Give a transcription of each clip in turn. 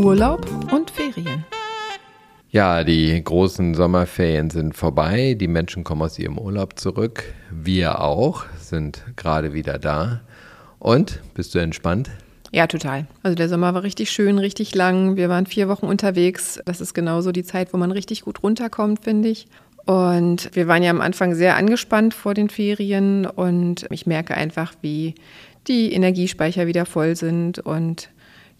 Urlaub und Ferien. Ja, die großen Sommerferien sind vorbei. Die Menschen kommen aus ihrem Urlaub zurück. Wir auch, sind gerade wieder da. Und bist du entspannt? Ja, total. Also der Sommer war richtig schön, richtig lang. Wir waren vier Wochen unterwegs. Das ist genauso die Zeit, wo man richtig gut runterkommt, finde ich. Und wir waren ja am Anfang sehr angespannt vor den Ferien und ich merke einfach, wie die Energiespeicher wieder voll sind und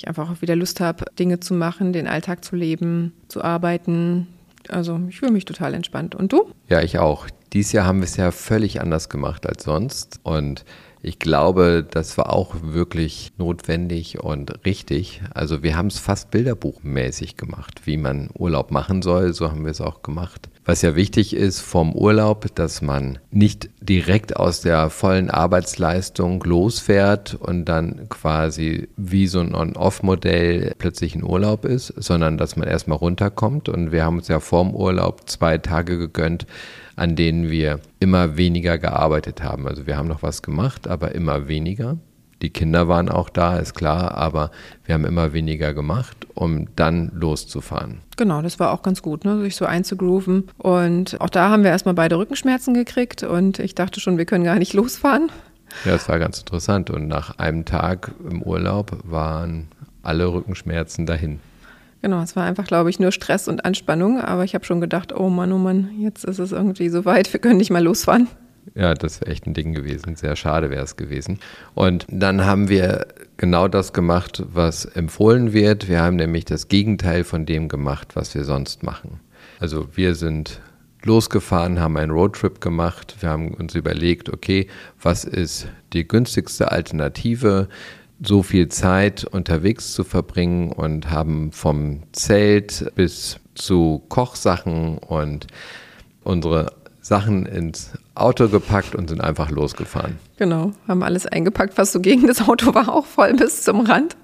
ich einfach auch wieder Lust habe, Dinge zu machen, den Alltag zu leben, zu arbeiten. Also ich fühle mich total entspannt. Und du? Ja, ich auch. Dieses Jahr haben wir es ja völlig anders gemacht als sonst. Und ich glaube, das war auch wirklich notwendig und richtig. Also wir haben es fast bilderbuchmäßig gemacht, wie man Urlaub machen soll. So haben wir es auch gemacht. Was ja wichtig ist vom Urlaub, dass man nicht direkt aus der vollen Arbeitsleistung losfährt und dann quasi wie so ein On-Off-Modell plötzlich in Urlaub ist, sondern dass man erstmal runterkommt. Und wir haben uns ja vorm Urlaub zwei Tage gegönnt, an denen wir immer weniger gearbeitet haben. Also wir haben noch was gemacht, aber immer weniger. Die Kinder waren auch da, ist klar, aber wir haben immer weniger gemacht, um dann loszufahren. Genau, das war auch ganz gut, ne? sich so einzugrooven. Und auch da haben wir erstmal beide Rückenschmerzen gekriegt und ich dachte schon, wir können gar nicht losfahren. Ja, es war ganz interessant. Und nach einem Tag im Urlaub waren alle Rückenschmerzen dahin. Genau, es war einfach, glaube ich, nur Stress und Anspannung. Aber ich habe schon gedacht, oh Mann, oh Mann, jetzt ist es irgendwie so weit, wir können nicht mal losfahren. Ja, das wäre echt ein Ding gewesen. Sehr schade wäre es gewesen. Und dann haben wir genau das gemacht, was empfohlen wird. Wir haben nämlich das Gegenteil von dem gemacht, was wir sonst machen. Also wir sind losgefahren, haben einen Roadtrip gemacht. Wir haben uns überlegt, okay, was ist die günstigste Alternative? so viel Zeit unterwegs zu verbringen und haben vom Zelt bis zu Kochsachen und unsere Sachen ins Auto gepackt und sind einfach losgefahren. Genau, haben alles eingepackt, was so ging. Das Auto war auch voll bis zum Rand.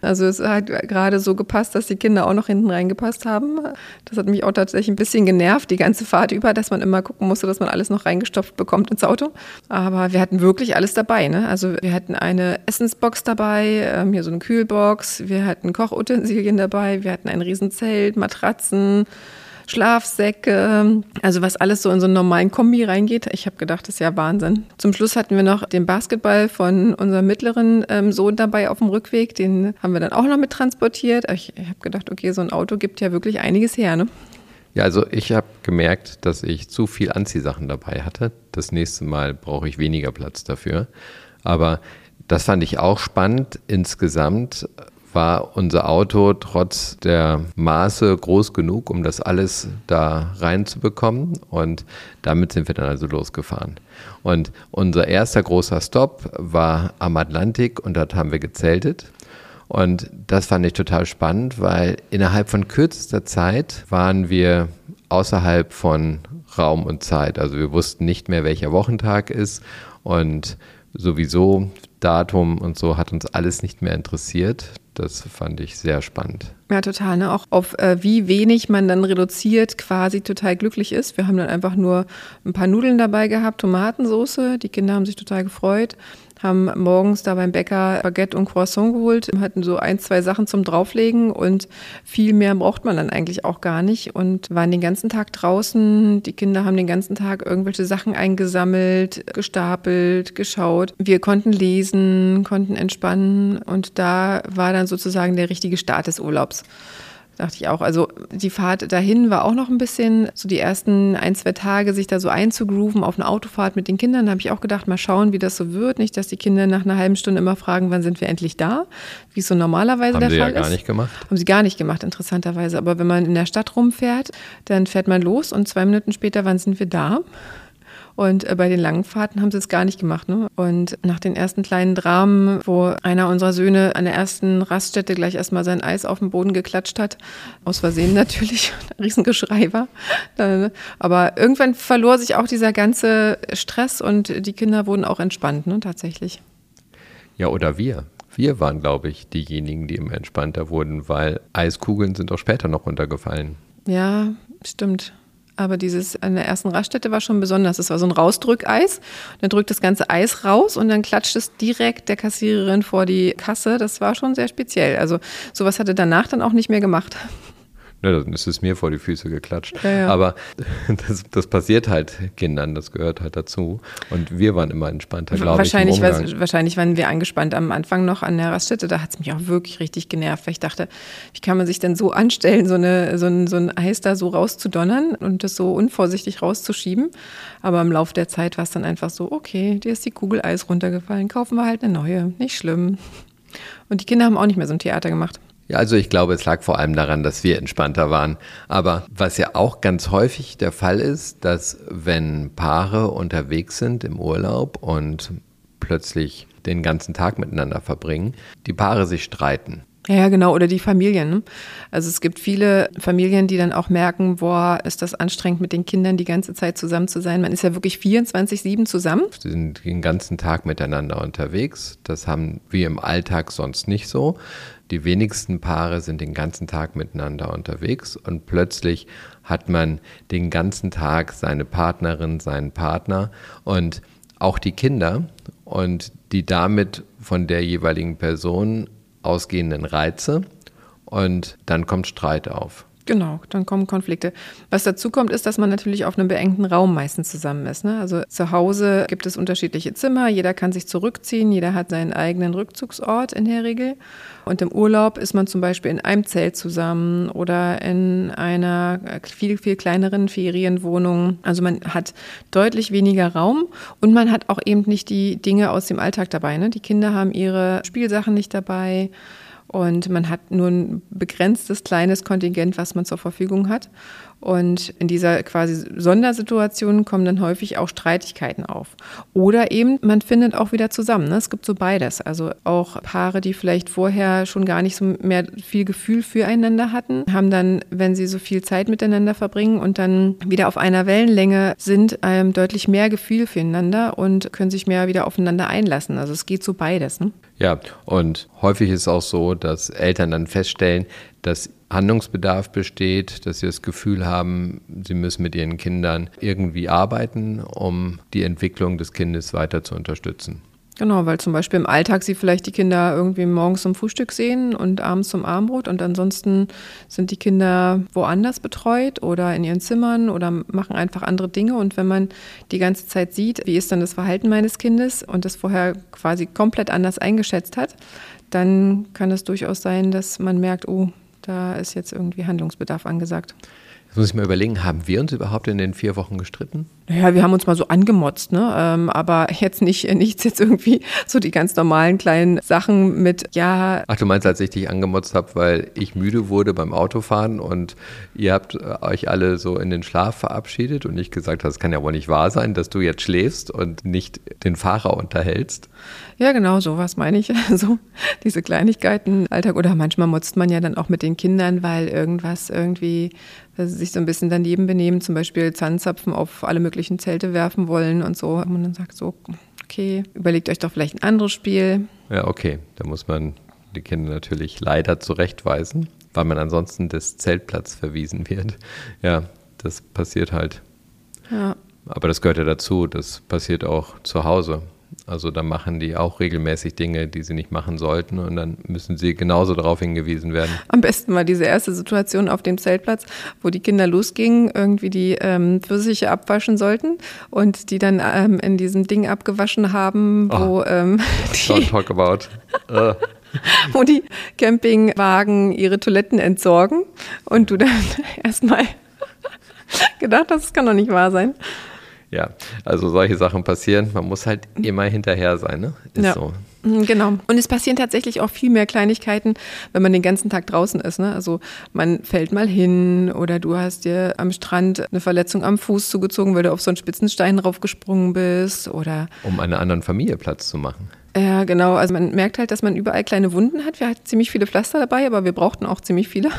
Also es hat gerade so gepasst, dass die Kinder auch noch hinten reingepasst haben. Das hat mich auch tatsächlich ein bisschen genervt, die ganze Fahrt über, dass man immer gucken musste, dass man alles noch reingestopft bekommt ins Auto. Aber wir hatten wirklich alles dabei. Ne? Also wir hatten eine Essensbox dabei, ähm, hier so eine Kühlbox, wir hatten Kochutensilien dabei, wir hatten ein Riesenzelt, Matratzen, Schlafsäcke, also was alles so in so einen normalen Kombi reingeht. Ich habe gedacht, das ist ja Wahnsinn. Zum Schluss hatten wir noch den Basketball von unserem mittleren ähm, Sohn dabei auf dem Rückweg. Den haben wir dann auch noch mit transportiert. Ich, ich habe gedacht, okay, so ein Auto gibt ja wirklich einiges her. Ne? Ja, also ich habe gemerkt, dass ich zu viel Anziehsachen dabei hatte. Das nächste Mal brauche ich weniger Platz dafür. Aber das fand ich auch spannend. Insgesamt war unser Auto trotz der Maße groß genug, um das alles da reinzubekommen. Und damit sind wir dann also losgefahren. Und unser erster großer Stopp war am Atlantik und dort haben wir gezeltet. Und das fand ich total spannend, weil innerhalb von kürzester Zeit waren wir außerhalb von Raum und Zeit. Also wir wussten nicht mehr, welcher Wochentag ist und sowieso Datum und so hat uns alles nicht mehr interessiert. Das fand ich sehr spannend. Ja, total. Ne? Auch auf äh, wie wenig man dann reduziert quasi total glücklich ist. Wir haben dann einfach nur ein paar Nudeln dabei gehabt, Tomatensoße. Die Kinder haben sich total gefreut haben morgens da beim Bäcker Baguette und Croissant geholt, hatten so ein, zwei Sachen zum Drauflegen und viel mehr braucht man dann eigentlich auch gar nicht und waren den ganzen Tag draußen. Die Kinder haben den ganzen Tag irgendwelche Sachen eingesammelt, gestapelt, geschaut. Wir konnten lesen, konnten entspannen und da war dann sozusagen der richtige Start des Urlaubs. Dachte ich auch. Also die Fahrt dahin war auch noch ein bisschen, so die ersten ein, zwei Tage, sich da so einzugrooven auf eine Autofahrt mit den Kindern. Da habe ich auch gedacht, mal schauen, wie das so wird. Nicht, dass die Kinder nach einer halben Stunde immer fragen, wann sind wir endlich da, wie es so normalerweise Haben der sie Fall ja gar ist. nicht gemacht. Haben sie gar nicht gemacht, interessanterweise. Aber wenn man in der Stadt rumfährt, dann fährt man los und zwei Minuten später, wann sind wir da? Und äh, bei den langen Fahrten haben sie es gar nicht gemacht. Ne? Und nach den ersten kleinen Dramen, wo einer unserer Söhne an der ersten Raststätte gleich erstmal sein Eis auf den Boden geklatscht hat, aus Versehen natürlich, ein Riesengeschrei war. Aber irgendwann verlor sich auch dieser ganze Stress und die Kinder wurden auch entspannt, ne, tatsächlich. Ja, oder wir. Wir waren, glaube ich, diejenigen, die immer entspannter wurden, weil Eiskugeln sind auch später noch runtergefallen. Ja, stimmt. Aber dieses an der ersten Raststätte war schon besonders. Es war so ein Rausdrückeis. Dann drückt das ganze Eis raus und dann klatscht es direkt der Kassiererin vor die Kasse. Das war schon sehr speziell. Also sowas hatte danach dann auch nicht mehr gemacht. Ne, dann ist es mir vor die Füße geklatscht. Ja, ja. Aber das, das, passiert halt Kindern, das gehört halt dazu. Und wir waren immer entspannter, glaube ich. Wahrscheinlich, wahrscheinlich waren wir angespannt am Anfang noch an der Raststätte. Da hat es mich auch wirklich richtig genervt, weil ich dachte, wie kann man sich denn so anstellen, so, eine, so, ein, so ein Eis da so rauszudonnern und das so unvorsichtig rauszuschieben. Aber im Laufe der Zeit war es dann einfach so, okay, dir ist die Kugel Eis runtergefallen, kaufen wir halt eine neue, nicht schlimm. Und die Kinder haben auch nicht mehr so ein Theater gemacht. Ja, also ich glaube, es lag vor allem daran, dass wir entspannter waren. Aber was ja auch ganz häufig der Fall ist, dass wenn Paare unterwegs sind im Urlaub und plötzlich den ganzen Tag miteinander verbringen, die Paare sich streiten. Ja, genau, oder die Familien. Ne? Also es gibt viele Familien, die dann auch merken, boah, ist das anstrengend mit den Kindern die ganze Zeit zusammen zu sein. Man ist ja wirklich 24-7 zusammen. Sie sind den ganzen Tag miteinander unterwegs. Das haben wir im Alltag sonst nicht so. Die wenigsten Paare sind den ganzen Tag miteinander unterwegs und plötzlich hat man den ganzen Tag seine Partnerin, seinen Partner und auch die Kinder und die damit von der jeweiligen Person ausgehenden Reize und dann kommt Streit auf. Genau, dann kommen Konflikte. Was dazu kommt, ist, dass man natürlich auf einem beengten Raum meistens zusammen ist. Ne? Also zu Hause gibt es unterschiedliche Zimmer, jeder kann sich zurückziehen, jeder hat seinen eigenen Rückzugsort in der Regel. Und im Urlaub ist man zum Beispiel in einem Zelt zusammen oder in einer viel, viel kleineren Ferienwohnung. Also man hat deutlich weniger Raum und man hat auch eben nicht die Dinge aus dem Alltag dabei. Ne? Die Kinder haben ihre Spielsachen nicht dabei. Und man hat nur ein begrenztes kleines Kontingent, was man zur Verfügung hat. Und in dieser quasi Sondersituation kommen dann häufig auch Streitigkeiten auf. Oder eben, man findet auch wieder zusammen. Ne? Es gibt so beides. Also auch Paare, die vielleicht vorher schon gar nicht so mehr viel Gefühl füreinander hatten, haben dann, wenn sie so viel Zeit miteinander verbringen und dann wieder auf einer Wellenlänge sind, ähm, deutlich mehr Gefühl füreinander und können sich mehr wieder aufeinander einlassen. Also es geht so beides. Ne? Ja, und häufig ist es auch so, dass Eltern dann feststellen, dass Handlungsbedarf besteht, dass sie das Gefühl haben, sie müssen mit ihren Kindern irgendwie arbeiten, um die Entwicklung des Kindes weiter zu unterstützen. Genau, weil zum Beispiel im Alltag sie vielleicht die Kinder irgendwie morgens zum Frühstück sehen und abends zum Abendbrot und ansonsten sind die Kinder woanders betreut oder in ihren Zimmern oder machen einfach andere Dinge. Und wenn man die ganze Zeit sieht, wie ist dann das Verhalten meines Kindes und das vorher quasi komplett anders eingeschätzt hat, dann kann es durchaus sein, dass man merkt, oh, da ist jetzt irgendwie Handlungsbedarf angesagt. Jetzt muss ich mir überlegen, haben wir uns überhaupt in den vier Wochen gestritten? Ja, wir haben uns mal so angemotzt, ne? Ähm, aber jetzt nicht, nichts jetzt irgendwie so die ganz normalen kleinen Sachen mit, ja. Ach, du meinst, als ich dich angemotzt habe, weil ich müde wurde beim Autofahren und ihr habt äh, euch alle so in den Schlaf verabschiedet und ich gesagt habe, es kann ja wohl nicht wahr sein, dass du jetzt schläfst und nicht den Fahrer unterhältst. Ja, genau, sowas meine ich. So diese Kleinigkeiten, Alltag. Oder manchmal motzt man ja dann auch mit den Kindern, weil irgendwas irgendwie, sie sich so ein bisschen daneben benehmen, zum Beispiel Zahnzapfen auf alle möglichen Zelte werfen wollen und so. Und man dann sagt so, okay, überlegt euch doch vielleicht ein anderes Spiel. Ja, okay. Da muss man die Kinder natürlich leider zurechtweisen, weil man ansonsten des Zeltplatz verwiesen wird. Ja, das passiert halt. Ja. Aber das gehört ja dazu. Das passiert auch zu Hause. Also da machen die auch regelmäßig Dinge, die sie nicht machen sollten und dann müssen sie genauso darauf hingewiesen werden. Am besten war diese erste Situation auf dem Zeltplatz, wo die Kinder losgingen, irgendwie die ähm, Pfirsiche abwaschen sollten und die dann ähm, in diesem Ding abgewaschen haben, wo oh, ähm, die, don't talk about. Uh. wo die Campingwagen ihre Toiletten entsorgen und du dann erstmal gedacht hast, das kann doch nicht wahr sein. Ja, also solche Sachen passieren. Man muss halt immer hinterher sein, ne? Ist ja. so. Mhm, genau. Und es passieren tatsächlich auch viel mehr Kleinigkeiten, wenn man den ganzen Tag draußen ist. Ne? Also man fällt mal hin oder du hast dir am Strand eine Verletzung am Fuß zugezogen, weil du auf so einen spitzen Stein raufgesprungen bist oder. Um einer anderen Familie Platz zu machen. Ja, genau. Also man merkt halt, dass man überall kleine Wunden hat. Wir hatten ziemlich viele Pflaster dabei, aber wir brauchten auch ziemlich viele.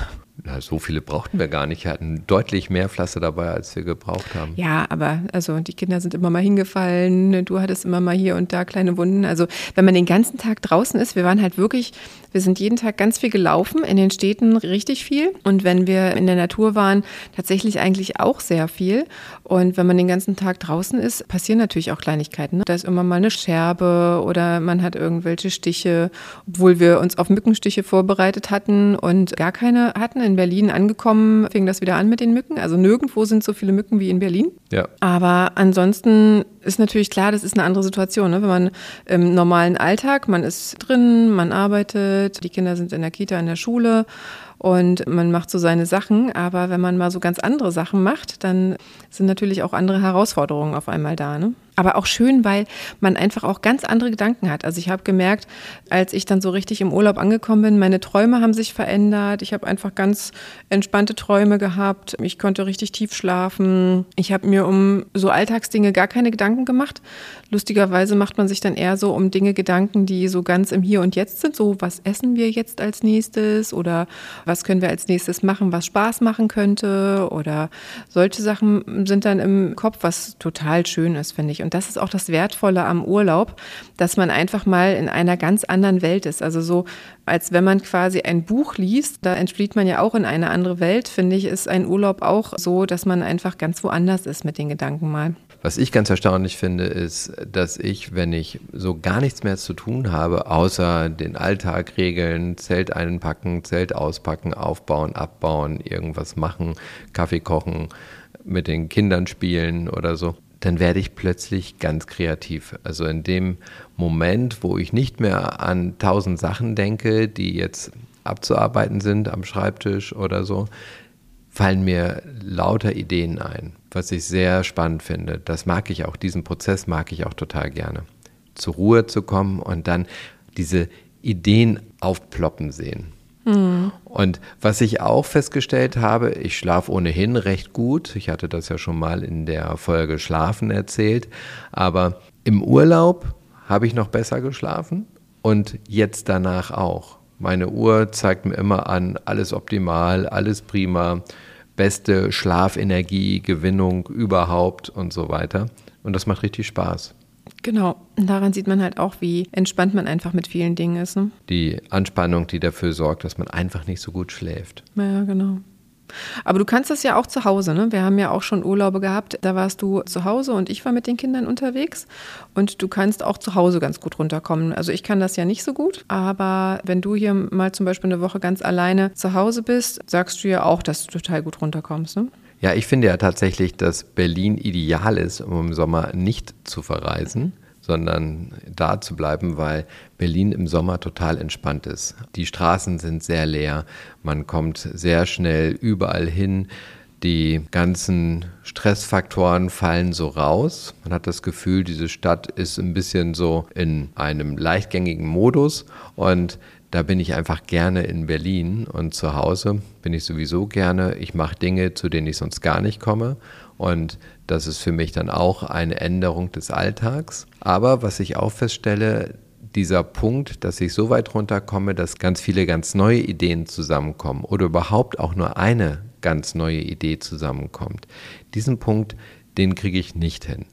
Na, so viele brauchten wir gar nicht. Wir hatten deutlich mehr Pflaster dabei, als wir gebraucht haben. Ja, aber also die Kinder sind immer mal hingefallen. Du hattest immer mal hier und da kleine Wunden. Also wenn man den ganzen Tag draußen ist, wir waren halt wirklich, wir sind jeden Tag ganz viel gelaufen, in den Städten richtig viel. Und wenn wir in der Natur waren, tatsächlich eigentlich auch sehr viel. Und wenn man den ganzen Tag draußen ist, passieren natürlich auch Kleinigkeiten. Ne? Da ist immer mal eine Scherbe oder man hat irgendwelche Stiche, obwohl wir uns auf Mückenstiche vorbereitet hatten und gar keine hatten. In Berlin angekommen fing das wieder an mit den Mücken. Also nirgendwo sind so viele Mücken wie in Berlin. Ja. Aber ansonsten ist natürlich klar, das ist eine andere Situation. Ne? Wenn man im normalen Alltag, man ist drin, man arbeitet, die Kinder sind in der Kita, in der Schule und man macht so seine Sachen. Aber wenn man mal so ganz andere Sachen macht, dann sind natürlich auch andere Herausforderungen auf einmal da. Ne? Aber auch schön, weil man einfach auch ganz andere Gedanken hat. Also ich habe gemerkt, als ich dann so richtig im Urlaub angekommen bin, meine Träume haben sich verändert. Ich habe einfach ganz entspannte Träume gehabt. Ich konnte richtig tief schlafen. Ich habe mir um so Alltagsdinge gar keine Gedanken gemacht. Lustigerweise macht man sich dann eher so um Dinge Gedanken, die so ganz im Hier und Jetzt sind. So, was essen wir jetzt als nächstes? Oder was können wir als nächstes machen, was Spaß machen könnte? Oder solche Sachen sind dann im Kopf, was total schön ist, finde ich. Und das ist auch das Wertvolle am Urlaub, dass man einfach mal in einer ganz anderen Welt ist. Also so, als wenn man quasi ein Buch liest, da entflieht man ja auch in eine andere Welt, finde ich, ist ein Urlaub auch so, dass man einfach ganz woanders ist mit den Gedanken mal. Was ich ganz erstaunlich finde, ist, dass ich, wenn ich so gar nichts mehr zu tun habe, außer den Alltag regeln, Zelt einpacken, Zelt auspacken, aufbauen, abbauen, irgendwas machen, Kaffee kochen, mit den Kindern spielen oder so, dann werde ich plötzlich ganz kreativ. Also in dem Moment, wo ich nicht mehr an tausend Sachen denke, die jetzt abzuarbeiten sind am Schreibtisch oder so, fallen mir lauter Ideen ein, was ich sehr spannend finde. Das mag ich auch, diesen Prozess mag ich auch total gerne. Zur Ruhe zu kommen und dann diese Ideen aufploppen sehen. Mhm. Und was ich auch festgestellt habe, ich schlafe ohnehin recht gut. Ich hatte das ja schon mal in der Folge Schlafen erzählt. Aber im Urlaub habe ich noch besser geschlafen und jetzt danach auch. Meine Uhr zeigt mir immer an, alles optimal, alles prima, beste Schlafenergie, Gewinnung überhaupt und so weiter. Und das macht richtig Spaß. Genau, und daran sieht man halt auch, wie entspannt man einfach mit vielen Dingen ist. Ne? Die Anspannung, die dafür sorgt, dass man einfach nicht so gut schläft. Ja, genau. Aber du kannst das ja auch zu Hause. Ne? Wir haben ja auch schon Urlaube gehabt. Da warst du zu Hause und ich war mit den Kindern unterwegs. Und du kannst auch zu Hause ganz gut runterkommen. Also ich kann das ja nicht so gut. Aber wenn du hier mal zum Beispiel eine Woche ganz alleine zu Hause bist, sagst du ja auch, dass du total gut runterkommst. Ne? Ja, ich finde ja tatsächlich, dass Berlin ideal ist, um im Sommer nicht zu verreisen, sondern da zu bleiben, weil Berlin im Sommer total entspannt ist. Die Straßen sind sehr leer, man kommt sehr schnell überall hin. Die ganzen Stressfaktoren fallen so raus. Man hat das Gefühl, diese Stadt ist ein bisschen so in einem leichtgängigen Modus und da bin ich einfach gerne in Berlin und zu Hause bin ich sowieso gerne. Ich mache Dinge, zu denen ich sonst gar nicht komme. Und das ist für mich dann auch eine Änderung des Alltags. Aber was ich auch feststelle, dieser Punkt, dass ich so weit runterkomme, dass ganz viele ganz neue Ideen zusammenkommen oder überhaupt auch nur eine ganz neue Idee zusammenkommt, diesen Punkt, den kriege ich nicht hin.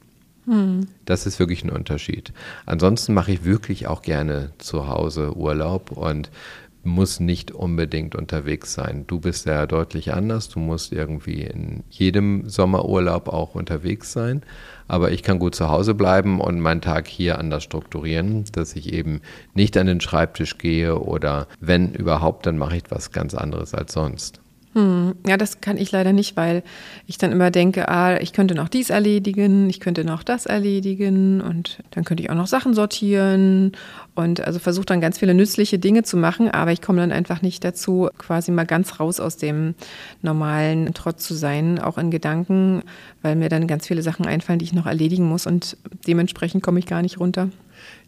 Hm. Das ist wirklich ein Unterschied. Ansonsten mache ich wirklich auch gerne zu Hause Urlaub und muss nicht unbedingt unterwegs sein. Du bist ja deutlich anders. Du musst irgendwie in jedem Sommerurlaub auch unterwegs sein. Aber ich kann gut zu Hause bleiben und meinen Tag hier anders strukturieren, dass ich eben nicht an den Schreibtisch gehe oder wenn überhaupt, dann mache ich was ganz anderes als sonst. Hm, ja, das kann ich leider nicht, weil ich dann immer denke, ah, ich könnte noch dies erledigen, ich könnte noch das erledigen und dann könnte ich auch noch Sachen sortieren und also versuche dann ganz viele nützliche Dinge zu machen, aber ich komme dann einfach nicht dazu, quasi mal ganz raus aus dem normalen Trotz zu sein, auch in Gedanken, weil mir dann ganz viele Sachen einfallen, die ich noch erledigen muss und dementsprechend komme ich gar nicht runter.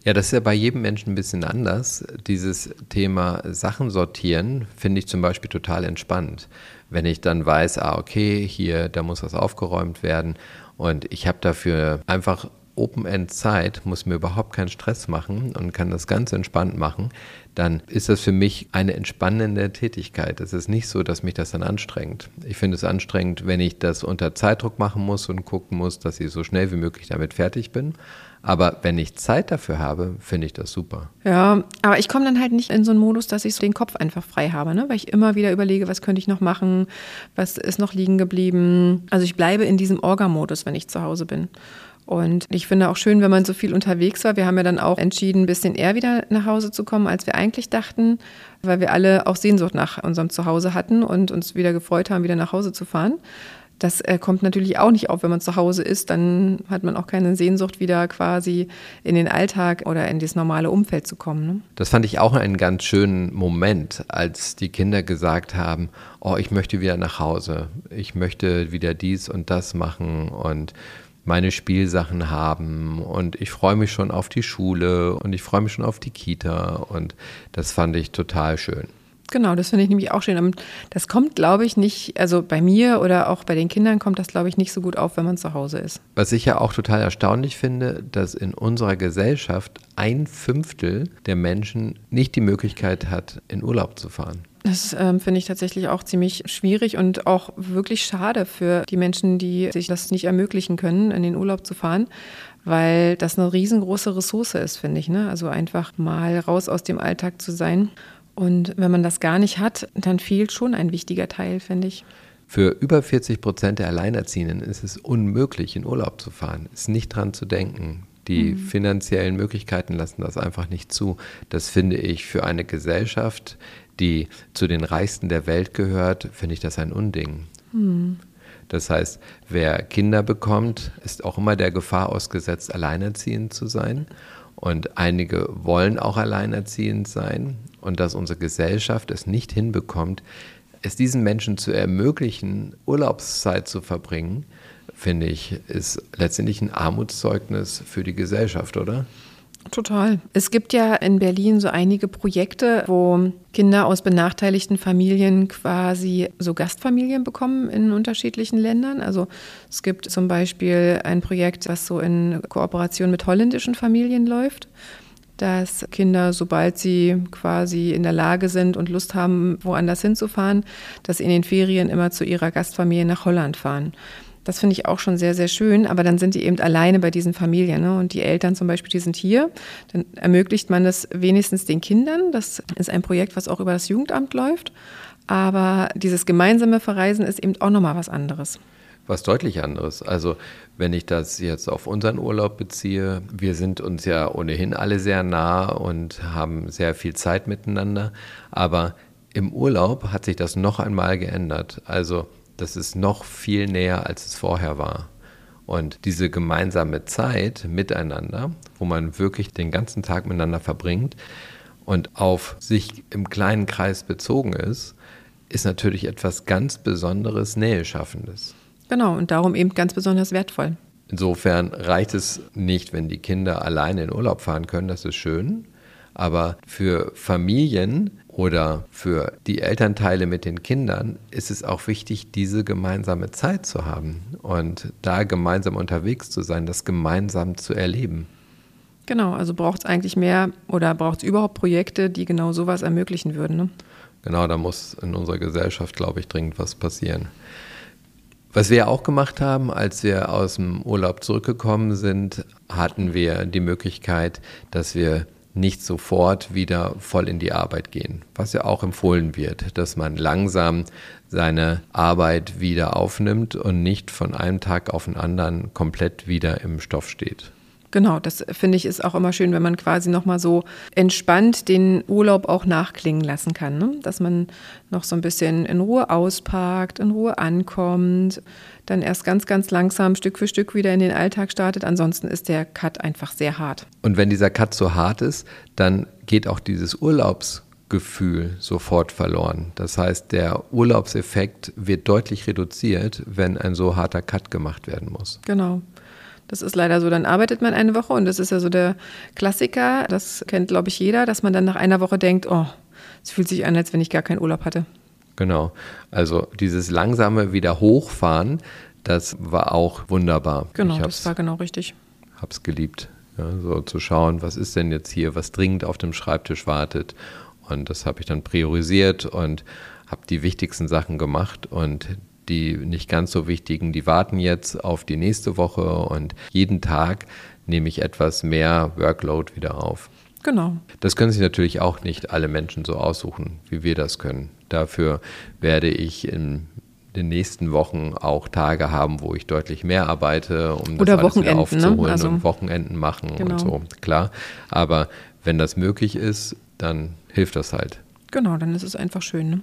Ja, das ist ja bei jedem Menschen ein bisschen anders. Dieses Thema Sachen sortieren finde ich zum Beispiel total entspannt. Wenn ich dann weiß, ah, okay, hier, da muss was aufgeräumt werden und ich habe dafür einfach Open-End-Zeit, muss mir überhaupt keinen Stress machen und kann das ganz entspannt machen, dann ist das für mich eine entspannende Tätigkeit. Es ist nicht so, dass mich das dann anstrengt. Ich finde es anstrengend, wenn ich das unter Zeitdruck machen muss und gucken muss, dass ich so schnell wie möglich damit fertig bin. Aber wenn ich Zeit dafür habe, finde ich das super. Ja, aber ich komme dann halt nicht in so einen Modus, dass ich so den Kopf einfach frei habe, ne? weil ich immer wieder überlege, was könnte ich noch machen, was ist noch liegen geblieben. Also ich bleibe in diesem Orga-Modus, wenn ich zu Hause bin. Und ich finde auch schön, wenn man so viel unterwegs war. Wir haben ja dann auch entschieden, ein bisschen eher wieder nach Hause zu kommen, als wir eigentlich dachten, weil wir alle auch Sehnsucht nach unserem Zuhause hatten und uns wieder gefreut haben, wieder nach Hause zu fahren. Das äh, kommt natürlich auch nicht auf, wenn man zu Hause ist. Dann hat man auch keine Sehnsucht, wieder quasi in den Alltag oder in das normale Umfeld zu kommen. Ne? Das fand ich auch einen ganz schönen Moment, als die Kinder gesagt haben, oh, ich möchte wieder nach Hause. Ich möchte wieder dies und das machen und meine Spielsachen haben und ich freue mich schon auf die Schule und ich freue mich schon auf die Kita und das fand ich total schön. Genau, das finde ich nämlich auch schön. Das kommt, glaube ich, nicht, also bei mir oder auch bei den Kindern kommt das, glaube ich, nicht so gut auf, wenn man zu Hause ist. Was ich ja auch total erstaunlich finde, dass in unserer Gesellschaft ein Fünftel der Menschen nicht die Möglichkeit hat, in Urlaub zu fahren. Das ähm, finde ich tatsächlich auch ziemlich schwierig und auch wirklich schade für die Menschen, die sich das nicht ermöglichen können, in den Urlaub zu fahren, weil das eine riesengroße Ressource ist, finde ich. Ne? Also einfach mal raus aus dem Alltag zu sein und wenn man das gar nicht hat, dann fehlt schon ein wichtiger Teil, finde ich. Für über 40 Prozent der Alleinerziehenden ist es unmöglich, in Urlaub zu fahren. Ist nicht dran zu denken. Die mhm. finanziellen Möglichkeiten lassen das einfach nicht zu. Das finde ich für eine Gesellschaft, die zu den reichsten der Welt gehört, finde ich das ein Unding. Mhm. Das heißt, wer Kinder bekommt, ist auch immer der Gefahr ausgesetzt, alleinerziehend zu sein. Und einige wollen auch alleinerziehend sein und dass unsere Gesellschaft es nicht hinbekommt, es diesen Menschen zu ermöglichen, Urlaubszeit zu verbringen, finde ich, ist letztendlich ein Armutszeugnis für die Gesellschaft, oder? Total. Es gibt ja in Berlin so einige Projekte, wo Kinder aus benachteiligten Familien quasi so Gastfamilien bekommen in unterschiedlichen Ländern. Also es gibt zum Beispiel ein Projekt, das so in Kooperation mit holländischen Familien läuft dass Kinder, sobald sie quasi in der Lage sind und Lust haben, woanders hinzufahren, dass sie in den Ferien immer zu ihrer Gastfamilie nach Holland fahren. Das finde ich auch schon sehr, sehr schön, aber dann sind die eben alleine bei diesen Familien. Ne? Und die Eltern zum Beispiel, die sind hier. Dann ermöglicht man das wenigstens den Kindern. Das ist ein Projekt, was auch über das Jugendamt läuft. Aber dieses gemeinsame Verreisen ist eben auch nochmal was anderes was deutlich anderes. Also wenn ich das jetzt auf unseren Urlaub beziehe, wir sind uns ja ohnehin alle sehr nah und haben sehr viel Zeit miteinander, aber im Urlaub hat sich das noch einmal geändert. Also das ist noch viel näher, als es vorher war. Und diese gemeinsame Zeit miteinander, wo man wirklich den ganzen Tag miteinander verbringt und auf sich im kleinen Kreis bezogen ist, ist natürlich etwas ganz Besonderes, Näheschaffendes. Genau, und darum eben ganz besonders wertvoll. Insofern reicht es nicht, wenn die Kinder alleine in Urlaub fahren können, das ist schön. Aber für Familien oder für die Elternteile mit den Kindern ist es auch wichtig, diese gemeinsame Zeit zu haben und da gemeinsam unterwegs zu sein, das gemeinsam zu erleben. Genau, also braucht es eigentlich mehr oder braucht es überhaupt Projekte, die genau sowas ermöglichen würden. Ne? Genau, da muss in unserer Gesellschaft, glaube ich, dringend was passieren. Was wir auch gemacht haben, als wir aus dem Urlaub zurückgekommen sind, hatten wir die Möglichkeit, dass wir nicht sofort wieder voll in die Arbeit gehen, was ja auch empfohlen wird, dass man langsam seine Arbeit wieder aufnimmt und nicht von einem Tag auf den anderen komplett wieder im Stoff steht. Genau, das finde ich ist auch immer schön, wenn man quasi nochmal so entspannt den Urlaub auch nachklingen lassen kann. Ne? Dass man noch so ein bisschen in Ruhe auspackt, in Ruhe ankommt, dann erst ganz, ganz langsam Stück für Stück wieder in den Alltag startet. Ansonsten ist der Cut einfach sehr hart. Und wenn dieser Cut so hart ist, dann geht auch dieses Urlaubsgefühl sofort verloren. Das heißt, der Urlaubseffekt wird deutlich reduziert, wenn ein so harter Cut gemacht werden muss. Genau. Das ist leider so. Dann arbeitet man eine Woche und das ist ja so der Klassiker. Das kennt, glaube ich, jeder, dass man dann nach einer Woche denkt, oh, es fühlt sich an, als wenn ich gar keinen Urlaub hatte. Genau. Also dieses langsame wieder hochfahren, das war auch wunderbar. Genau, das war genau richtig. Hab's geliebt. Ja, so zu schauen, was ist denn jetzt hier, was dringend auf dem Schreibtisch wartet. Und das habe ich dann priorisiert und habe die wichtigsten Sachen gemacht und die nicht ganz so wichtigen, die warten jetzt auf die nächste Woche und jeden Tag nehme ich etwas mehr Workload wieder auf. Genau. Das können sich natürlich auch nicht alle Menschen so aussuchen, wie wir das können. Dafür werde ich in den nächsten Wochen auch Tage haben, wo ich deutlich mehr arbeite, um Oder das alles wieder ne? aufzuholen ne? also, und Wochenenden machen genau. und so. Klar. Aber wenn das möglich ist, dann hilft das halt. Genau, dann ist es einfach schön. Ne?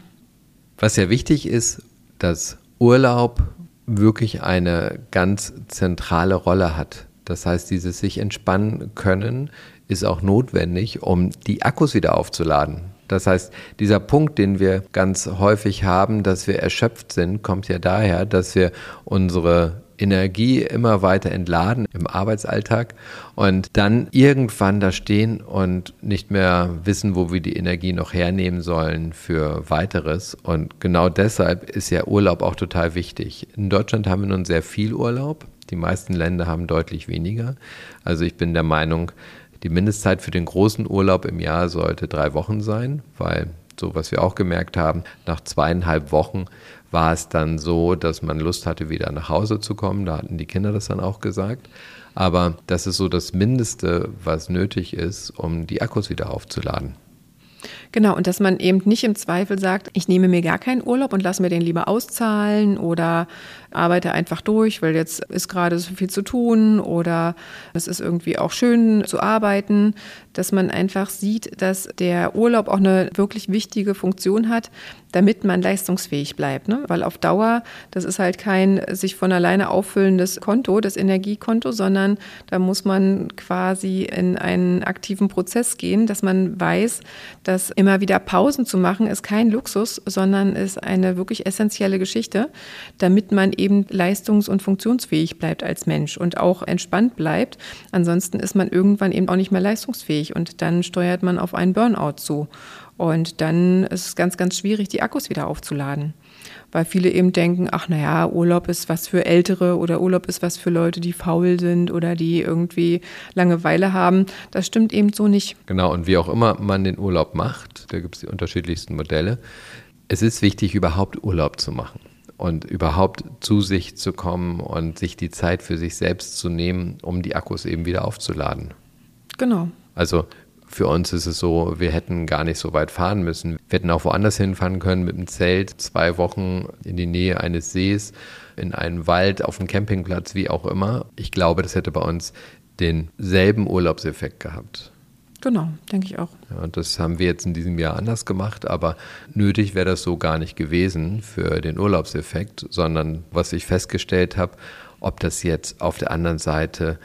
Was ja wichtig ist, dass Urlaub wirklich eine ganz zentrale Rolle hat. Das heißt, dieses sich entspannen können ist auch notwendig, um die Akkus wieder aufzuladen. Das heißt, dieser Punkt, den wir ganz häufig haben, dass wir erschöpft sind, kommt ja daher, dass wir unsere Energie immer weiter entladen im Arbeitsalltag und dann irgendwann da stehen und nicht mehr wissen, wo wir die Energie noch hernehmen sollen für weiteres. Und genau deshalb ist ja Urlaub auch total wichtig. In Deutschland haben wir nun sehr viel Urlaub. Die meisten Länder haben deutlich weniger. Also ich bin der Meinung, die Mindestzeit für den großen Urlaub im Jahr sollte drei Wochen sein, weil so was wir auch gemerkt haben, nach zweieinhalb Wochen war es dann so, dass man Lust hatte, wieder nach Hause zu kommen. Da hatten die Kinder das dann auch gesagt. Aber das ist so das Mindeste, was nötig ist, um die Akkus wieder aufzuladen. Genau, und dass man eben nicht im Zweifel sagt, ich nehme mir gar keinen Urlaub und lasse mir den lieber auszahlen oder arbeite einfach durch, weil jetzt ist gerade so viel zu tun oder es ist irgendwie auch schön zu arbeiten, dass man einfach sieht, dass der Urlaub auch eine wirklich wichtige Funktion hat, damit man leistungsfähig bleibt. Ne? Weil auf Dauer, das ist halt kein sich von alleine auffüllendes Konto, das Energiekonto, sondern da muss man quasi in einen aktiven Prozess gehen, dass man weiß, dass immer wieder Pausen zu machen ist kein Luxus, sondern ist eine wirklich essentielle Geschichte, damit man eben leistungs- und funktionsfähig bleibt als Mensch und auch entspannt bleibt. Ansonsten ist man irgendwann eben auch nicht mehr leistungsfähig und dann steuert man auf einen Burnout zu. Und dann ist es ganz, ganz schwierig, die Akkus wieder aufzuladen. Weil viele eben denken, ach naja, Urlaub ist was für Ältere oder Urlaub ist was für Leute, die faul sind oder die irgendwie Langeweile haben. Das stimmt eben so nicht. Genau, und wie auch immer man den Urlaub macht, da gibt es die unterschiedlichsten Modelle. Es ist wichtig, überhaupt Urlaub zu machen und überhaupt zu sich zu kommen und sich die Zeit für sich selbst zu nehmen, um die Akkus eben wieder aufzuladen. Genau. Also für uns ist es so, wir hätten gar nicht so weit fahren müssen. Wir hätten auch woanders hinfahren können mit dem Zelt, zwei Wochen in die Nähe eines Sees, in einen Wald, auf einem Campingplatz, wie auch immer. Ich glaube, das hätte bei uns denselben Urlaubseffekt gehabt. Genau, denke ich auch. Ja, das haben wir jetzt in diesem Jahr anders gemacht, aber nötig wäre das so gar nicht gewesen für den Urlaubseffekt, sondern was ich festgestellt habe, ob das jetzt auf der anderen Seite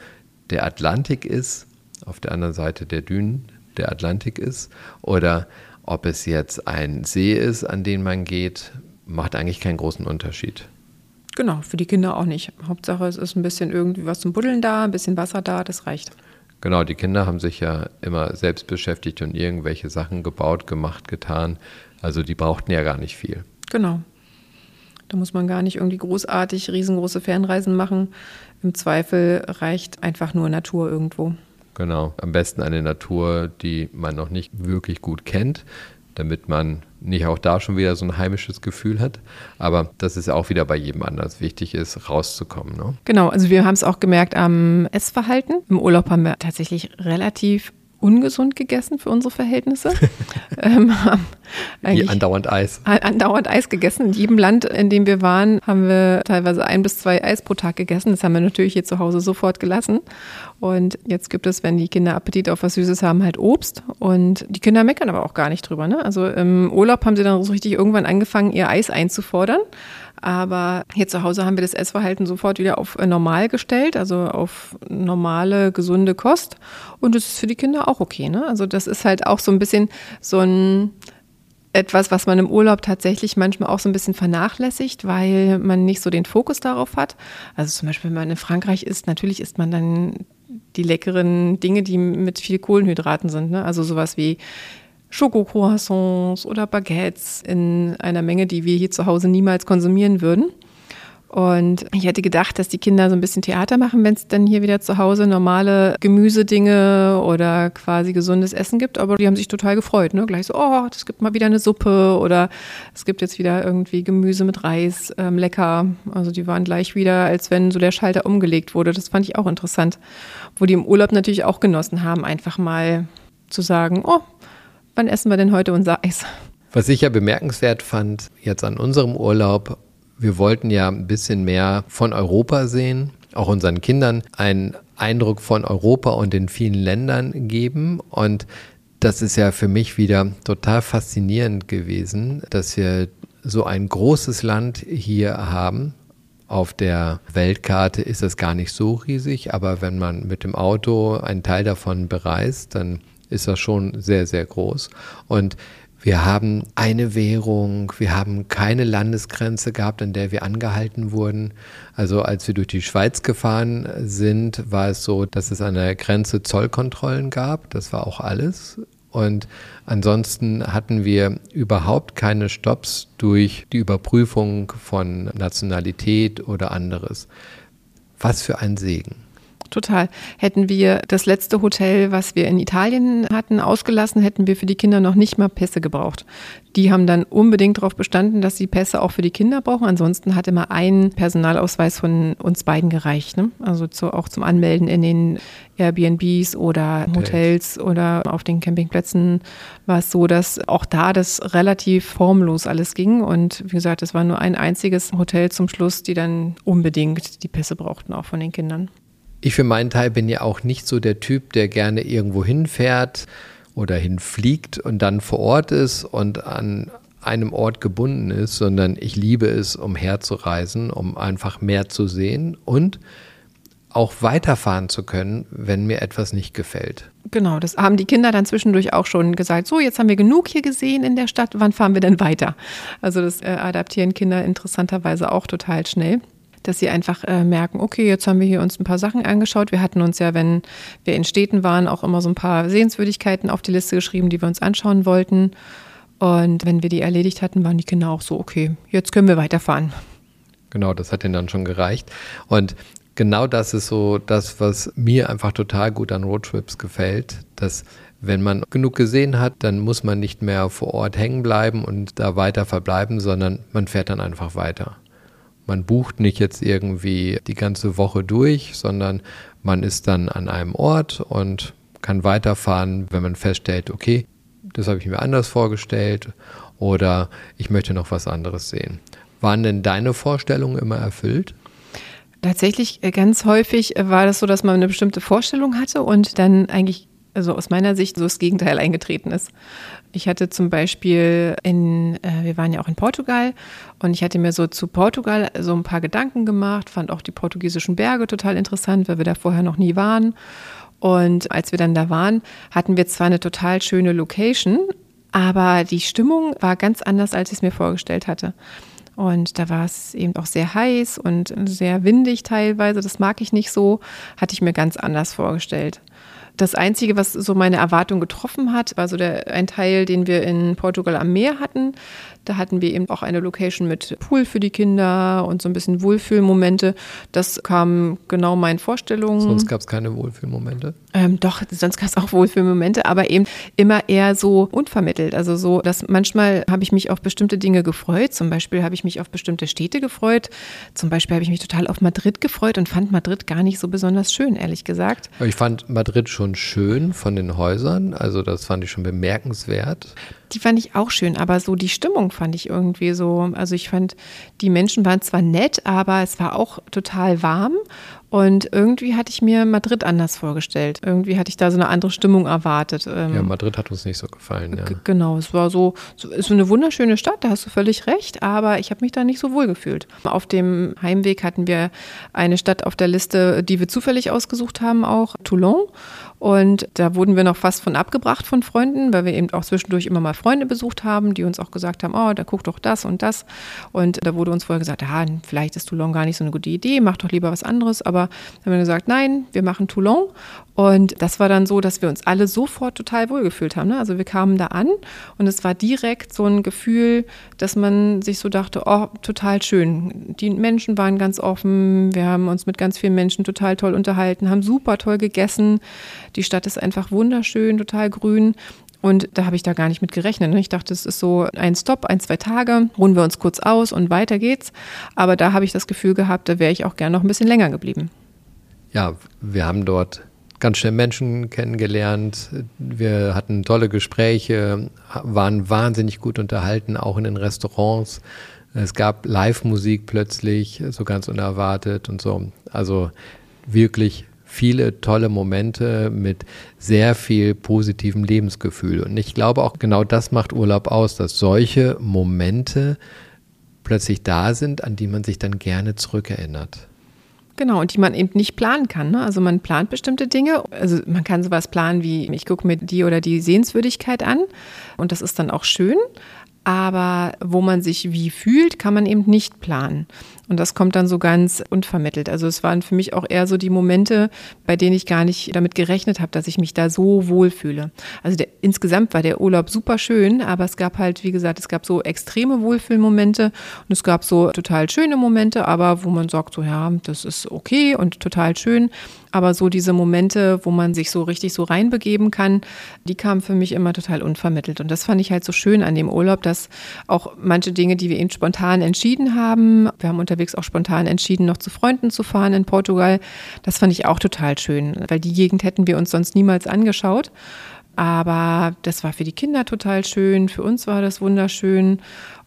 der Atlantik ist, auf der anderen Seite der Dünen der Atlantik ist oder ob es jetzt ein See ist, an den man geht, macht eigentlich keinen großen Unterschied. Genau, für die Kinder auch nicht. Hauptsache, es ist ein bisschen irgendwie was zum Buddeln da, ein bisschen Wasser da, das reicht. Genau, die Kinder haben sich ja immer selbst beschäftigt und irgendwelche Sachen gebaut, gemacht, getan. Also die brauchten ja gar nicht viel. Genau. Da muss man gar nicht irgendwie großartig riesengroße Fernreisen machen. Im Zweifel reicht einfach nur Natur irgendwo. Genau, am besten eine Natur, die man noch nicht wirklich gut kennt, damit man nicht auch da schon wieder so ein heimisches Gefühl hat. Aber das ist auch wieder bei jedem anders. Wichtig ist, rauszukommen. Ne? Genau, also wir haben es auch gemerkt am Essverhalten. Im Urlaub haben wir tatsächlich relativ ungesund gegessen für unsere Verhältnisse. ähm, Wie andauernd Eis. Andauernd Eis gegessen. In jedem Land, in dem wir waren, haben wir teilweise ein bis zwei Eis pro Tag gegessen. Das haben wir natürlich hier zu Hause sofort gelassen. Und jetzt gibt es, wenn die Kinder Appetit auf was Süßes haben, halt Obst. Und die Kinder meckern aber auch gar nicht drüber. Ne? Also im Urlaub haben sie dann so richtig irgendwann angefangen, ihr Eis einzufordern. Aber hier zu Hause haben wir das Essverhalten sofort wieder auf äh, normal gestellt, also auf normale, gesunde Kost. Und das ist für die Kinder auch okay. Ne? Also das ist halt auch so ein bisschen so ein etwas, was man im Urlaub tatsächlich manchmal auch so ein bisschen vernachlässigt, weil man nicht so den Fokus darauf hat. Also zum Beispiel, wenn man in Frankreich ist, natürlich isst man dann die leckeren Dinge, die mit viel Kohlenhydraten sind. Ne? Also sowas wie Schokocroissants oder Baguettes in einer Menge, die wir hier zu Hause niemals konsumieren würden. Und ich hätte gedacht, dass die Kinder so ein bisschen Theater machen, wenn es dann hier wieder zu Hause normale Gemüsedinge oder quasi gesundes Essen gibt. Aber die haben sich total gefreut. Ne? Gleich so, oh, es gibt mal wieder eine Suppe oder es gibt jetzt wieder irgendwie Gemüse mit Reis, ähm, lecker. Also die waren gleich wieder, als wenn so der Schalter umgelegt wurde. Das fand ich auch interessant. Wo die im Urlaub natürlich auch genossen haben, einfach mal zu sagen, oh, wann essen wir denn heute unser Eis? Was ich ja bemerkenswert fand, jetzt an unserem Urlaub, wir wollten ja ein bisschen mehr von Europa sehen, auch unseren Kindern einen Eindruck von Europa und den vielen Ländern geben. Und das ist ja für mich wieder total faszinierend gewesen, dass wir so ein großes Land hier haben. Auf der Weltkarte ist das gar nicht so riesig, aber wenn man mit dem Auto einen Teil davon bereist, dann ist das schon sehr, sehr groß. Und wir haben eine Währung, wir haben keine Landesgrenze gehabt, an der wir angehalten wurden. Also als wir durch die Schweiz gefahren sind, war es so, dass es an der Grenze Zollkontrollen gab. Das war auch alles. Und ansonsten hatten wir überhaupt keine Stops durch die Überprüfung von Nationalität oder anderes. Was für ein Segen. Total. Hätten wir das letzte Hotel, was wir in Italien hatten, ausgelassen, hätten wir für die Kinder noch nicht mal Pässe gebraucht. Die haben dann unbedingt darauf bestanden, dass sie Pässe auch für die Kinder brauchen. Ansonsten hat immer ein Personalausweis von uns beiden gereicht. Ne? Also zu, auch zum Anmelden in den Airbnbs oder Hotels oder auf den Campingplätzen war es so, dass auch da das relativ formlos alles ging. Und wie gesagt, es war nur ein einziges Hotel zum Schluss, die dann unbedingt die Pässe brauchten, auch von den Kindern. Ich für meinen Teil bin ja auch nicht so der Typ, der gerne irgendwo hinfährt oder hinfliegt und dann vor Ort ist und an einem Ort gebunden ist, sondern ich liebe es, umherzureisen, um einfach mehr zu sehen und auch weiterfahren zu können, wenn mir etwas nicht gefällt. Genau, das haben die Kinder dann zwischendurch auch schon gesagt. So, jetzt haben wir genug hier gesehen in der Stadt, wann fahren wir denn weiter? Also das äh, adaptieren Kinder interessanterweise auch total schnell dass sie einfach äh, merken, okay, jetzt haben wir hier uns ein paar Sachen angeschaut. Wir hatten uns ja, wenn wir in Städten waren, auch immer so ein paar Sehenswürdigkeiten auf die Liste geschrieben, die wir uns anschauen wollten. Und wenn wir die erledigt hatten, waren die Kinder auch so, okay, jetzt können wir weiterfahren. Genau, das hat ihnen dann schon gereicht. Und genau das ist so das, was mir einfach total gut an Roadtrips gefällt, dass wenn man genug gesehen hat, dann muss man nicht mehr vor Ort hängen bleiben und da weiter verbleiben, sondern man fährt dann einfach weiter. Man bucht nicht jetzt irgendwie die ganze Woche durch, sondern man ist dann an einem Ort und kann weiterfahren, wenn man feststellt, okay, das habe ich mir anders vorgestellt oder ich möchte noch was anderes sehen. Waren denn deine Vorstellungen immer erfüllt? Tatsächlich äh, ganz häufig äh, war das so, dass man eine bestimmte Vorstellung hatte und dann eigentlich also aus meiner Sicht so das Gegenteil eingetreten ist. Ich hatte zum Beispiel in, äh, wir waren ja auch in Portugal und ich hatte mir so zu Portugal so ein paar Gedanken gemacht, fand auch die portugiesischen Berge total interessant, weil wir da vorher noch nie waren. Und als wir dann da waren, hatten wir zwar eine total schöne Location, aber die Stimmung war ganz anders, als ich es mir vorgestellt hatte. Und da war es eben auch sehr heiß und sehr windig teilweise. Das mag ich nicht so, hatte ich mir ganz anders vorgestellt. Das Einzige, was so meine Erwartung getroffen hat, war so der, ein Teil, den wir in Portugal am Meer hatten. Da hatten wir eben auch eine Location mit Pool für die Kinder und so ein bisschen Wohlfühlmomente. Das kam genau meinen Vorstellungen. Sonst gab es keine Wohlfühlmomente? Ähm, doch, sonst gab es auch Wohlfühlmomente, aber eben immer eher so unvermittelt. Also so, dass manchmal habe ich mich auf bestimmte Dinge gefreut. Zum Beispiel habe ich mich auf bestimmte Städte gefreut. Zum Beispiel habe ich mich total auf Madrid gefreut und fand Madrid gar nicht so besonders schön, ehrlich gesagt. Ich fand Madrid schon schön von den Häusern. Also das fand ich schon bemerkenswert. Die fand ich auch schön, aber so die Stimmung fand ich irgendwie so. Also ich fand, die Menschen waren zwar nett, aber es war auch total warm und irgendwie hatte ich mir Madrid anders vorgestellt. Irgendwie hatte ich da so eine andere Stimmung erwartet. Ähm. Ja, Madrid hat uns nicht so gefallen. Ja. Genau, es war so, so, ist so eine wunderschöne Stadt, da hast du völlig recht, aber ich habe mich da nicht so wohl gefühlt. Auf dem Heimweg hatten wir eine Stadt auf der Liste, die wir zufällig ausgesucht haben, auch Toulon. Und da wurden wir noch fast von abgebracht von Freunden, weil wir eben auch zwischendurch immer mal Freunde besucht haben, die uns auch gesagt haben, oh, da guck doch das und das. Und da wurde uns vorher gesagt, ah, vielleicht ist Toulon gar nicht so eine gute Idee, mach doch lieber was anderes. Aber haben wir gesagt, nein, wir machen Toulon. Und das war dann so, dass wir uns alle sofort total wohlgefühlt haben. Ne? Also wir kamen da an und es war direkt so ein Gefühl, dass man sich so dachte, oh, total schön. Die Menschen waren ganz offen, wir haben uns mit ganz vielen Menschen total toll unterhalten, haben super toll gegessen. Die Stadt ist einfach wunderschön, total grün. Und da habe ich da gar nicht mit gerechnet. Ne? Ich dachte, es ist so ein Stopp, ein, zwei Tage, ruhen wir uns kurz aus und weiter geht's. Aber da habe ich das Gefühl gehabt, da wäre ich auch gern noch ein bisschen länger geblieben. Ja, wir haben dort ganz schnell Menschen kennengelernt. Wir hatten tolle Gespräche, waren wahnsinnig gut unterhalten, auch in den Restaurants. Es gab Live-Musik plötzlich, so ganz unerwartet und so. Also wirklich viele tolle Momente mit sehr viel positivem Lebensgefühl. Und ich glaube auch genau das macht Urlaub aus, dass solche Momente plötzlich da sind, an die man sich dann gerne zurückerinnert. Genau, und die man eben nicht planen kann. Ne? Also man plant bestimmte Dinge. Also man kann sowas planen wie, ich gucke mir die oder die Sehenswürdigkeit an und das ist dann auch schön. Aber wo man sich wie fühlt, kann man eben nicht planen. Und das kommt dann so ganz unvermittelt. Also es waren für mich auch eher so die Momente, bei denen ich gar nicht damit gerechnet habe, dass ich mich da so wohlfühle. Also der, insgesamt war der Urlaub super schön, aber es gab halt, wie gesagt, es gab so extreme Wohlfühlmomente und es gab so total schöne Momente, aber wo man sagt so, ja, das ist okay und total schön. Aber so diese Momente, wo man sich so richtig so reinbegeben kann, die kamen für mich immer total unvermittelt. Und das fand ich halt so schön an dem Urlaub, dass auch manche Dinge, die wir eben spontan entschieden haben, wir haben unterwegs auch spontan entschieden, noch zu Freunden zu fahren in Portugal. Das fand ich auch total schön, weil die Gegend hätten wir uns sonst niemals angeschaut. Aber das war für die Kinder total schön, für uns war das wunderschön.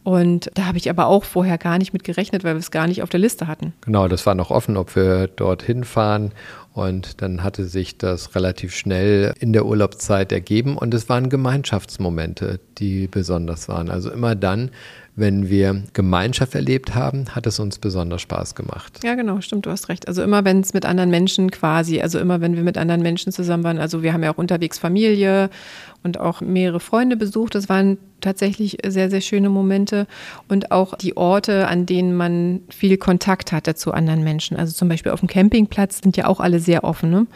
Und da habe ich aber auch vorher gar nicht mit gerechnet, weil wir es gar nicht auf der Liste hatten. Genau, das war noch offen, ob wir dorthin fahren. Und dann hatte sich das relativ schnell in der Urlaubszeit ergeben. Und es waren Gemeinschaftsmomente, die besonders waren. Also immer dann, wenn wir Gemeinschaft erlebt haben, hat es uns besonders Spaß gemacht. Ja, genau, stimmt, du hast recht. Also immer, wenn es mit anderen Menschen quasi, also immer, wenn wir mit anderen Menschen zusammen waren, also wir haben ja auch unterwegs Familie und auch mehrere Freunde besucht. Das waren tatsächlich sehr, sehr schöne Momente und auch die Orte, an denen man viel Kontakt hatte zu anderen Menschen. Also zum Beispiel auf dem Campingplatz sind ja auch alle sehr offen. Ne?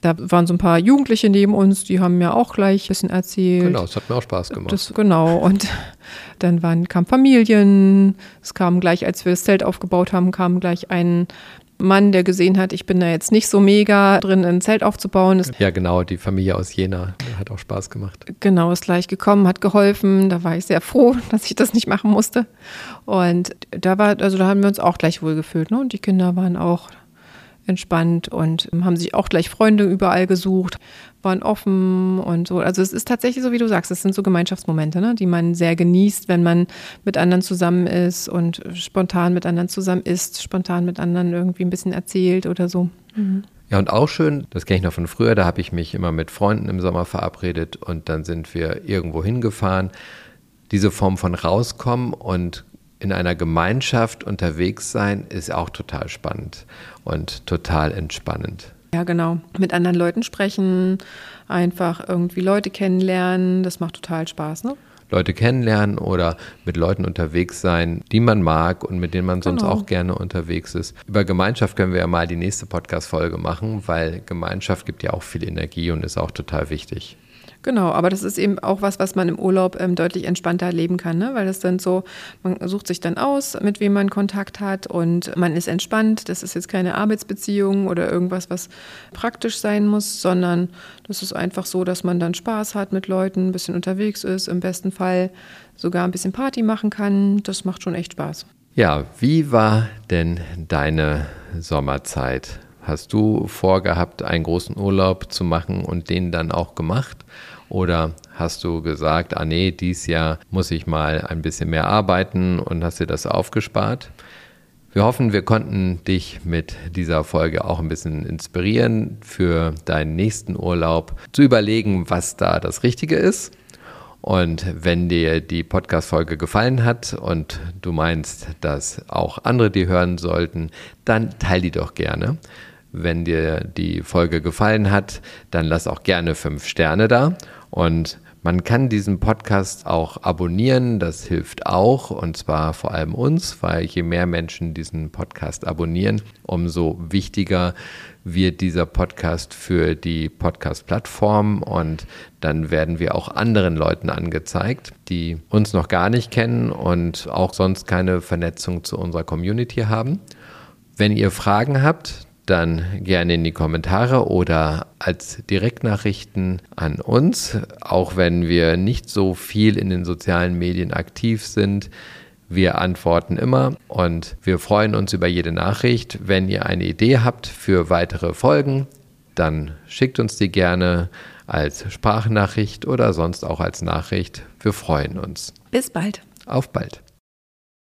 Da waren so ein paar Jugendliche neben uns, die haben mir auch gleich ein bisschen erzählt. Genau, es hat mir auch Spaß gemacht. Das, genau, und dann waren, kamen Familien, es kam gleich, als wir das Zelt aufgebaut haben, kam gleich ein Mann, der gesehen hat, ich bin da jetzt nicht so mega drin, ein Zelt aufzubauen. ja, genau, die Familie aus Jena hat auch Spaß gemacht. Genau, ist gleich gekommen, hat geholfen. Da war ich sehr froh, dass ich das nicht machen musste. Und da war, also da haben wir uns auch gleich wohl gefühlt. Ne? Und die Kinder waren auch entspannt und haben sich auch gleich Freunde überall gesucht, waren offen und so. Also es ist tatsächlich so, wie du sagst, es sind so Gemeinschaftsmomente, ne, die man sehr genießt, wenn man mit anderen zusammen ist und spontan mit anderen zusammen isst, spontan mit anderen irgendwie ein bisschen erzählt oder so. Mhm. Ja, und auch schön, das kenne ich noch von früher, da habe ich mich immer mit Freunden im Sommer verabredet und dann sind wir irgendwo hingefahren. Diese Form von rauskommen und in einer Gemeinschaft unterwegs sein, ist auch total spannend und total entspannend. Ja, genau. Mit anderen Leuten sprechen, einfach irgendwie Leute kennenlernen, das macht total Spaß, ne? Leute kennenlernen oder mit Leuten unterwegs sein, die man mag und mit denen man sonst genau. auch gerne unterwegs ist. Über Gemeinschaft können wir ja mal die nächste Podcast-Folge machen, weil Gemeinschaft gibt ja auch viel Energie und ist auch total wichtig. Genau, aber das ist eben auch was, was man im Urlaub ähm, deutlich entspannter erleben kann, ne? weil das dann so, man sucht sich dann aus, mit wem man Kontakt hat und man ist entspannt. Das ist jetzt keine Arbeitsbeziehung oder irgendwas, was praktisch sein muss, sondern das ist einfach so, dass man dann Spaß hat mit Leuten, ein bisschen unterwegs ist, im besten Fall sogar ein bisschen Party machen kann. Das macht schon echt Spaß. Ja, wie war denn deine Sommerzeit? Hast du vorgehabt, einen großen Urlaub zu machen und den dann auch gemacht? Oder hast du gesagt, ah nee, dieses Jahr muss ich mal ein bisschen mehr arbeiten und hast dir das aufgespart? Wir hoffen, wir konnten dich mit dieser Folge auch ein bisschen inspirieren für deinen nächsten Urlaub, zu überlegen, was da das Richtige ist. Und wenn dir die Podcast-Folge gefallen hat und du meinst, dass auch andere die hören sollten, dann teil die doch gerne. Wenn dir die Folge gefallen hat, dann lass auch gerne fünf Sterne da. Und man kann diesen Podcast auch abonnieren, das hilft auch und zwar vor allem uns, weil je mehr Menschen diesen Podcast abonnieren, umso wichtiger wird dieser Podcast für die Podcast-Plattform und dann werden wir auch anderen Leuten angezeigt, die uns noch gar nicht kennen und auch sonst keine Vernetzung zu unserer Community haben. Wenn ihr Fragen habt, dann gerne in die Kommentare oder als Direktnachrichten an uns, auch wenn wir nicht so viel in den sozialen Medien aktiv sind. Wir antworten immer und wir freuen uns über jede Nachricht. Wenn ihr eine Idee habt für weitere Folgen, dann schickt uns die gerne als Sprachnachricht oder sonst auch als Nachricht. Wir freuen uns. Bis bald. Auf bald.